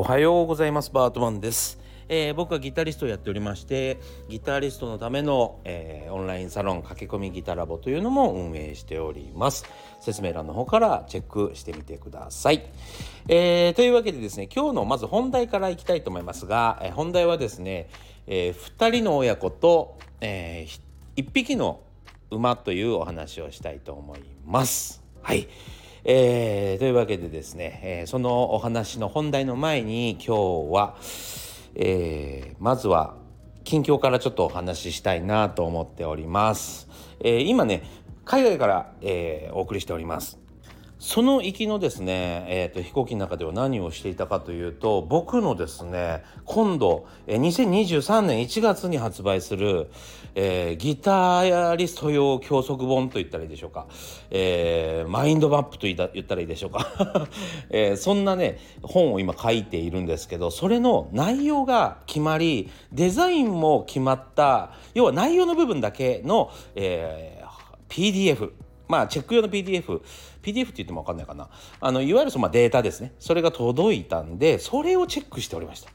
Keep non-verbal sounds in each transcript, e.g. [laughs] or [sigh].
おはようございます。バートマンです、えー僕はギタリストをやっておりましてギタリストのための、えーオンラインサロン駆け込みギタラボというのも運営しております。説明欄の方からチェックしてみてください、えーというわけでですね今日のまず本題からいきたいと思いますが、えー本題はですね、え2人の親子と、え1匹の馬というお話をしたいと思います。はい。えーというわけでですね、えーそのお話の本題の前に今日は、えーまずは近況からちょっとお話ししたいなと思っております。えー今ね海外から、えーお送りしております。その行きのですね、えー、と飛行機の中では何をしていたかというと僕のですね今度、2023年1月に発売する、えーギタリスト用教則本と言ったらいいでしょうか、えーマインドマップと言った言ったらいいでしょうか、[laughs] えーそんなね本を今書いているんですけどそれの内容が決まりデザインも決まった要は内容の部分だけの、えー PDF まあチェック用の PDF、PDF って言っても分かんないかな。あのいわゆるそのデータですね。それが届いたんで、それをチェックしておりました。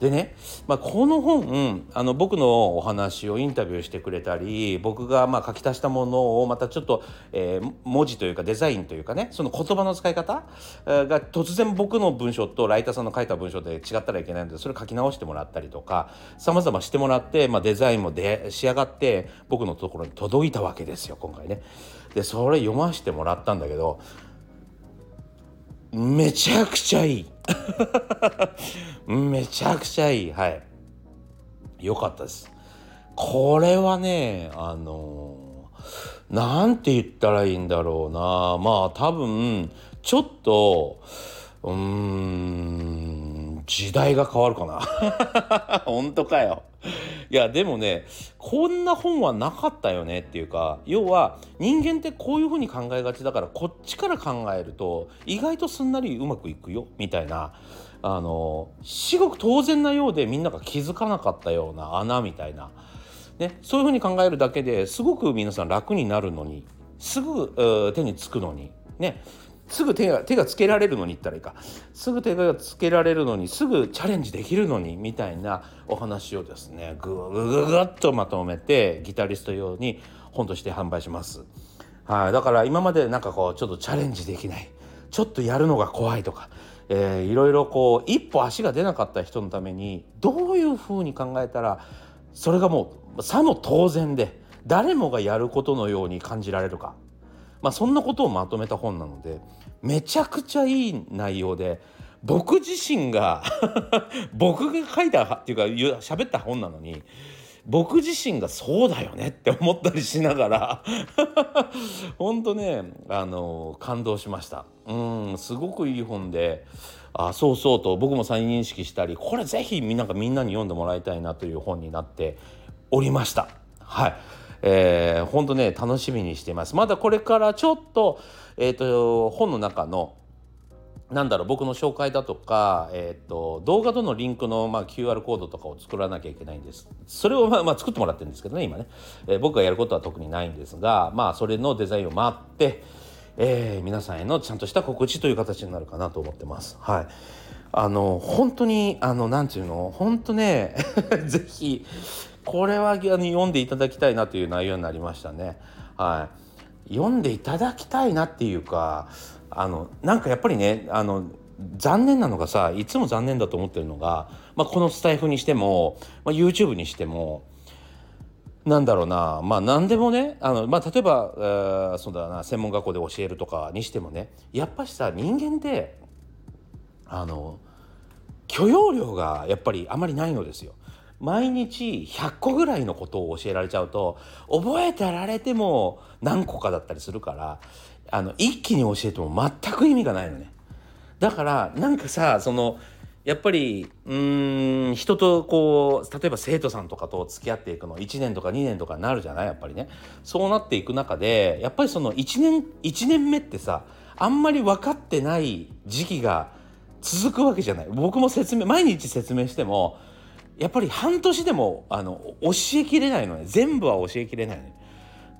でね、まあ、この本あの僕のお話をインタビューしてくれたり僕がまあ書き足したものをまたちょっと、えー文字というかデザインというかねその言葉の使い方が突然僕の文章とライターさんの書いた文章で違ったらいけないのでそれ書き直してもらったりとか様々してもらって、まあ、デザインもで仕上がって僕のところに届いたわけですよ今回ね。でそれ読ませてもらったんだけどめちゃくちゃいい。[laughs] めちゃくちゃいい。はい。よかったです。これはねあのなんて言ったらいいんだろうな。まあ多分ちょっとうーん時代が変わるかな。[laughs] 本当かよ。いやでもねこんな本はなかったよねっていうか要は人間ってこういうふうに考えがちだからこっちから考えると意外とすんなりうまくいくよみたいなあの至極当然なようでみんなが気づかなかったような穴みたいな、ね、そういうふうに考えるだけですごく皆さん楽になるのにすぐ手につくのに。ねすぐ手が手がつけられるのに言ったらいいか。すぐ手がつけられるのにすぐチャレンジできるのにみたいなお話をですねぐぐぐぐっとまとめてギタリスト用に本として販売します。はい、だから今までなんかこうちょっとチャレンジできない。ちょっとやるのが怖いとか、えーいろいろこう一歩足が出なかった人のためにどういうふうに考えたらそれがもうさも当然で誰もがやることのように感じられるか。まあ、そんなことをまとめた本なのでめちゃくちゃいい内容で僕自身が [laughs] 僕が書いたっていうか言う喋った本なのに僕自身がそうだよねって思ったりしながら [laughs] 本当ねあの感動しました。うんすごくいい本であそうそうと僕も再認識したりこれぜひみんながみんなに読んでもらいたいなという本になっておりました。はい。えー、本当ね楽しみにしています。まだこれからちょっと,、えー、と本の中のなんだろう僕の紹介だとか、えー、と動画とのリンクの、まあ、QR コードとかを作らなきゃいけないんです。それを、まあまあ、作ってもらってるんですけどね今ね、えー僕がやることは特にないんですがまあそれのデザインを待って、えー皆さんへのちゃんとした告知という形になるかなと思ってます。はい。あの本当にあのなんていうの？本当ね [laughs] ぜひこれは読んでいただきたいなという内容になりましたねはい読んでいただきたいなっていうかあのなんかやっぱりねあの残念なのがさいつも残念だと思ってるのが、まあ、このスタイフにしても、まあ、YouTube にしてもなんだろうなまあ何でもねあの、まあ、例えば、えーそうだな専門学校で教えるとかにしてもねやっぱしさ人間ってあの許容量がやっぱりあまりないのですよ。毎日100個ぐらいのことを教えられちゃうと覚えてられても何個かだったりするからあの一気に教えても全く意味がないのね。だからなんかさそのやっぱりうん人とこう例えば生徒さんとかと付き合っていくの1年とか2年とかになるじゃないやっぱりねそうなっていく中でやっぱりその1年1年目ってさあんまり分かってない時期が続くわけじゃない僕も説明毎日説明してもやっぱり半年でもあの教えきれないのね。全部は教えきれないのね。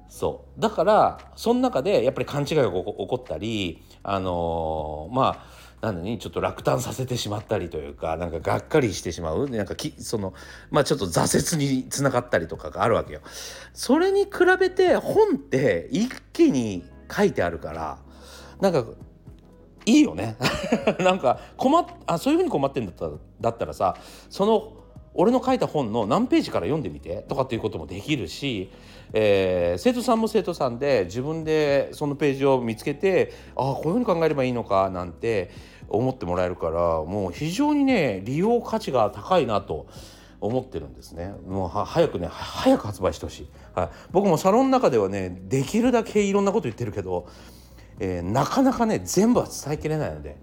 そう。だからその中でやっぱり勘違いが起こったりあのーまあなのにちょっと落胆させてしまったりというかなんかがっかりしてしまう。なんかきそのまあちょっと挫折につながったりとかがあるわけよ。それに比べて本って一気に書いてあるからなんかいいよね。[laughs] なんか困っあそういうふうに困ってんだったらだったらさその俺の書いた本の何ページから読んでみてとかっていうこともできるし、えー、生徒さんも生徒さんで自分でそのページを見つけてああこういうふうに考えればいいのかなんて思ってもらえるからもう非常にね利用価値が高いなと思ってるんですね。もう早くね早く発売してほしい、はい、僕もサロンの中ではねできるだけいろんなこと言ってるけど、えー、なかなかね全部は伝えきれないので。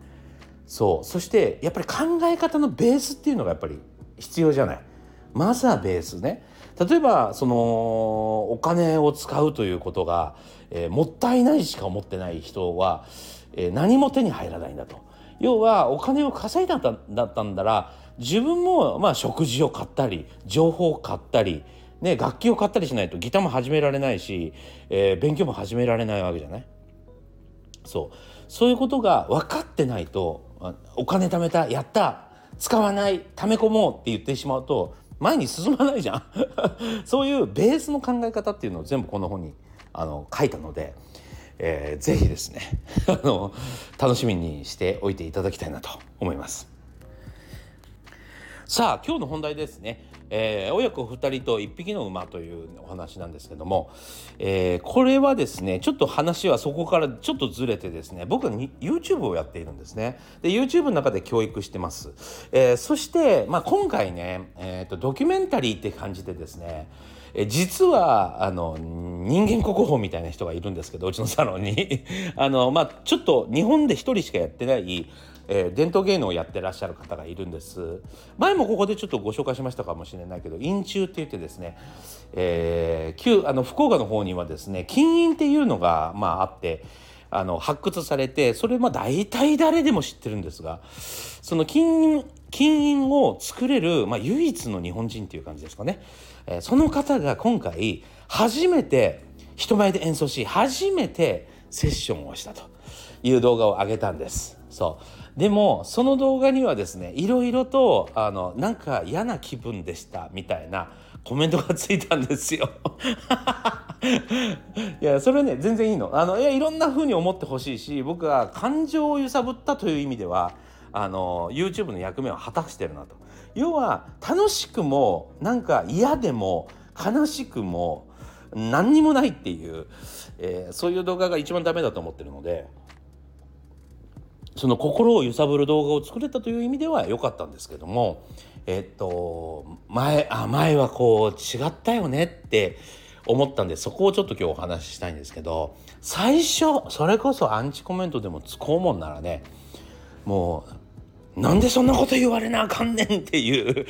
そう。そしてやっぱり考え方のベースっていうのがやっぱり必要じゃない。まずはベースね。例えばそのお金を使うということが、えー、もったいないしか思ってない人は、えー、何も手に入らないんだと。要はお金を稼いだんだったんだら自分もまあ食事を買ったり情報を買ったり、ね、楽器を買ったりしないとギターも始められないし、えー、勉強も始められないわけじゃない。そう。そういうことが分かってないとお金貯めたやった使わない溜め込もうって言ってしまうと前に進まないじゃん [laughs] そういうベースの考え方っていうのを全部この本にあの書いたので、えー、ぜひですね [laughs] あの楽しみにしておいていただきたいなと思います。さあ今日の本題ですね、えー、親子2人と1匹の馬というお話なんですけども、えー、これはですねちょっと話はそこからちょっとずれてですね僕は YouTube をやっているんですね。で YouTube の中で教育してます、えー、そして、まあ、今回ね、えーと、ドキュメンタリーって感じでですねえ実はあの人間国宝みたいな人がいるんですけどうちのサロンに。[laughs] あの、まあ、ちょっと日本で1人しかやってないえー、伝統芸能をやってらっしゃる方がいるんです。前もここでちょっとご紹介しましたかもしれないけど陰中って言ってですね、えー、旧あの福岡の方にはですね金印っていうのが、まあ、あってあの発掘されてそれまあ大体誰でも知ってるんですがその金金印を作れる、まあ、唯一の日本人っていう感じですかね、えー、その方が今回初めて人前で演奏し初めてセッションをしたという動画を上げたんです。そう。でもその動画にはですねいろいろとあのなんか嫌な気分でしたみたいなコメントがついたんですよ。[laughs] いやそれね全然いいの。あのいやいろんな風に思ってほしいし僕は感情を揺さぶったという意味ではあの YouTube の役目を果たしてるなと。要は楽しくもなんか嫌でも悲しくも何にもないっていう、えー、そういう動画が一番ダメだと思ってるのでその心を揺さぶる動画を作れたという意味では良かったんですけどもえっと前あ前はこう違ったよねって思ったんでそこをちょっと今日お話ししたいんですけど最初それこそアンチコメントでもつこうもんならねもうなんでそんなこと言われなあかんねんっていう。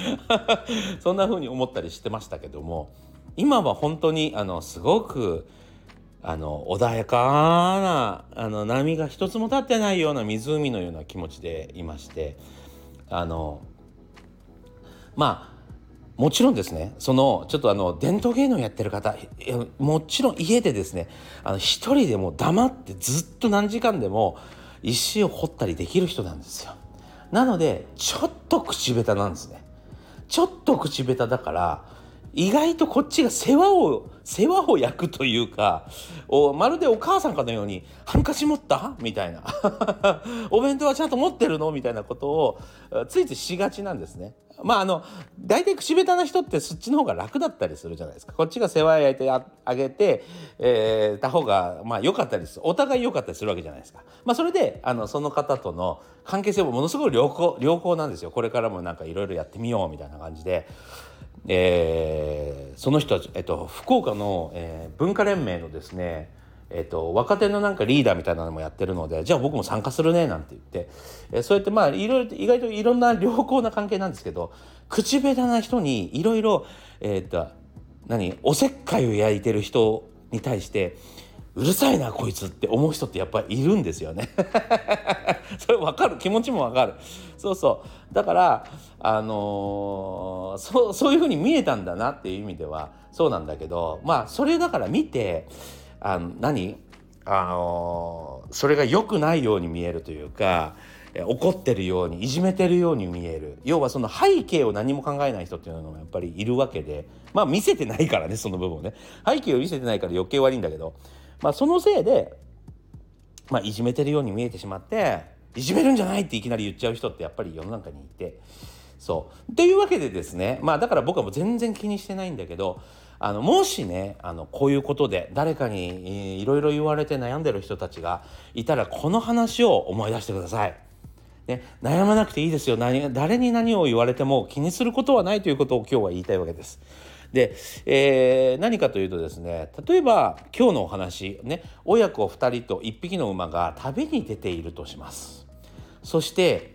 [laughs] そんな風に思ったりしてましたけども。今は本当にあのすごくあの穏やかなあの波が一つも立ってないような湖のような気持ちでいまして。あのまあもちろんですねそのちょっとあの伝統芸能やってる方もちろん家でですねあの一人でも黙ってずっと何時間でも石を掘ったりできる人なんですよ。なのでちょっと口下手なんですね。ちょっと口下手だから意外とこっちが世話を世話を焼くというかおまるでお母さんかのように「ハンカチ持った?」みたいな「[laughs] お弁当はちゃんと持ってるの?」みたいなことをついついしがちなんですね。まああの大体口下手な人ってそっちの方が楽だったりするじゃないですかこっちが世話焼いてあげて、えー、た方がまあ良かったりするお互い良かったりするわけじゃないですか。まあ、それであのその方との関係性もものすごい良好良好なんですよこれからもなんかいろいろやってみようみたいな感じで。えー、その人たち、えっと、福岡の、えー、文化連盟のですね、えっと、若手のなんかリーダーみたいなのもやってるのでじゃあ僕も参加するねなんて言って、えー、そうやってまあいろいろ意外といろんな良好な関係なんですけど口下手な人にいろいろえっと何おせっかいを焼いてる人に対してうるさいなこいつって思う人ってやっぱりいるんですよね。[laughs] それ分かる。気持ちも分かる。そうそう。だからあのー、そそういうふうに見えたんだなっていう意味ではそうなんだけどまあそれだから見てあの何？あのー、それが良くないように見えるというか怒ってるようにいじめてるように見える。要はその背景を何も考えない人っていうのがやっぱりいるわけでまあ見せてないからねその部分をね。背景を見せてないから余計悪いんだけどまあそのせいで、まあ、いじめてるように見えてしまっていじめるんじゃないっていきなり言っちゃう人ってやっぱり世の中にいてそうっていうわけでですねまあだから僕はもう全然気にしてないんだけどあのもしねあのこういうことで誰かにいろいろ言われて悩んでる人たちがいたらこの話を思い出してください。ね、悩まなくていいですよ何誰に何を言われても気にすることはないということを今日は言いたいわけです。で、えー、何かというとですね例えば今日のお話ね親子2人と1匹の馬が旅に出ているとします。そして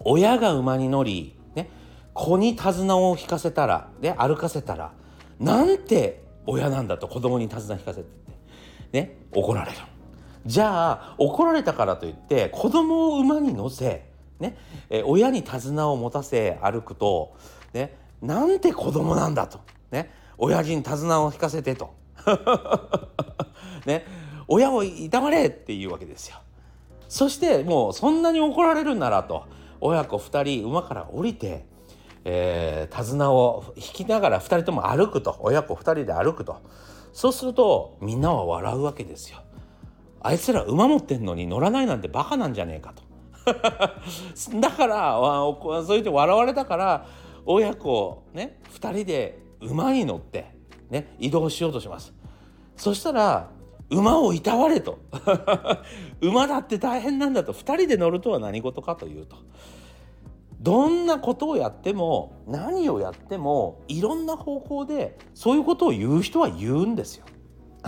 親が馬に乗り、ね、子に手綱を引かせたら、ね、歩かせたらなんて親なんだと子供に手綱引かせてね怒られる。じゃあ怒られたからといって子供を馬に乗せ、ね、え親に手綱を持たせ歩くと、ね、なんて子供なんだと、ね、親父に手綱を引かせてと、[laughs] ね、親をいたわれっていうわけですよ。そしてもうそんなに怒られるならと。親子2人馬から降りて、えー、手綱を引きながら2人とも歩くと。親子2人で歩くと。そうするとみんなは笑うわけですよ。あいつら馬持ってんのに乗らないなんてバカなんじゃねえかと。[laughs] だからそう言って笑われたから親子ね2人で馬に乗ってね移動しようとします。そしたら馬をいたわれと。[laughs] 馬だって大変なんだと。2人で乗るとは何事かというと。どんなことをやっても何をやってもいろんな方向でそういうことを言う人は言うんですよ。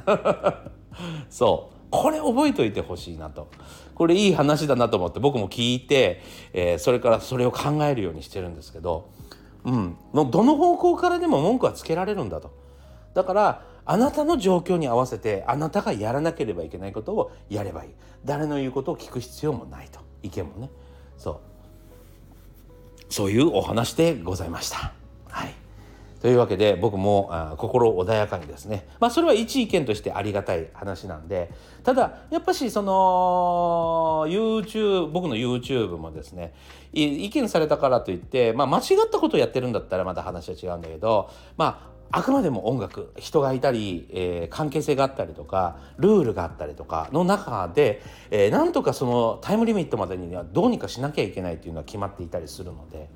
[laughs] そう。これ覚えておいてほしいなと。これいい話だなと思って僕も聞いて、えー、それからそれを考えるようにしてるんですけど、うん、のどの方向からでも文句はつけられるんだと。だからあなたの状況に合わせてあなたがやらなければいけないことをやればいい。誰の言うことを聞く必要もないと。意見もね。そう。そういうお話でございました。というわけで僕もあ心穏やかにですね。まあそれは一意見としてありがたい話なんで。ただやっぱしその YouTube 僕の YouTube もですね意見されたからといって、まあ、間違ったことをやってるんだったらまた話は違うんだけどまああくまでも音楽人がいたり、えー、関係性があったりとかルールがあったりとかの中で、えー、なんとかそのタイムリミットまでにはどうにかしなきゃいけないっていうのは決まっていたりするので、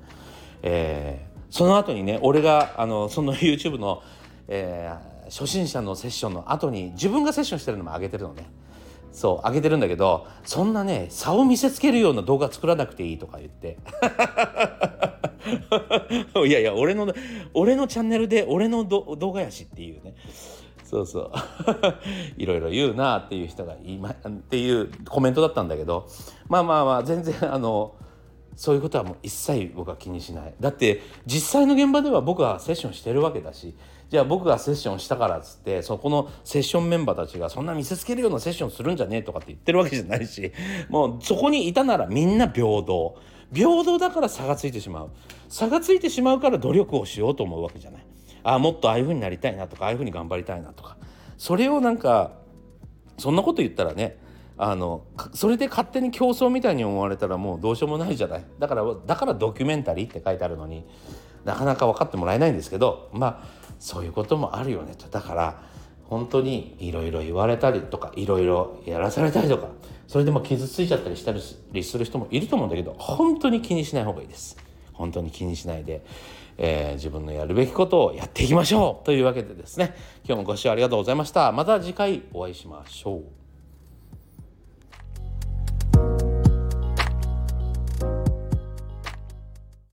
えー、その後にね俺があのその YouTube の、えー、初心者のセッションの後に自分がセッションしてるのも上げてるのね。そう上げてるんだけどそんなね差を見せつけるような動画作らなくていいとか言って。[laughs] いやいや俺の俺のチャンネルで俺の動画やしっていうね。そうそう。[laughs] いろいろ言うなっていう人がいまっていうコメントだったんだけど。まあまあまあ全然あのそういうことはもう一切僕は気にしない。だって実際の現場では僕はセッションしてるわけだしじゃあ僕がセッションしたからっつってそこのセッションメンバーたちがそんな見せつけるようなセッションするんじゃねえとかって言ってるわけじゃないし [laughs] もうそこにいたならみんな平等。平等だから差がついてしまう。差がついてしまうから努力をしようと思うわけじゃない。ああもっとああいう風になりたいなとかああいう風に頑張りたいなとか。それをなんかそんなこと言ったらねあのそれで勝手に競争みたいに思われたらもうどうしようもないじゃない。だからだからドキュメンタリーって書いてあるのになかなか分かってもらえないんですけどまあそういうこともあるよねと。だから本当にいろいろ言われたりとかいろいろやらされたりとかそれでも傷ついちゃったりしたりする人もいると思うんだけど本当に気にしない方がいいです。本当に気にしないで、えー、自分のやるべきことをやっていきましょうというわけでですね。今日もご視聴ありがとうございました。また次回お会いしましょう。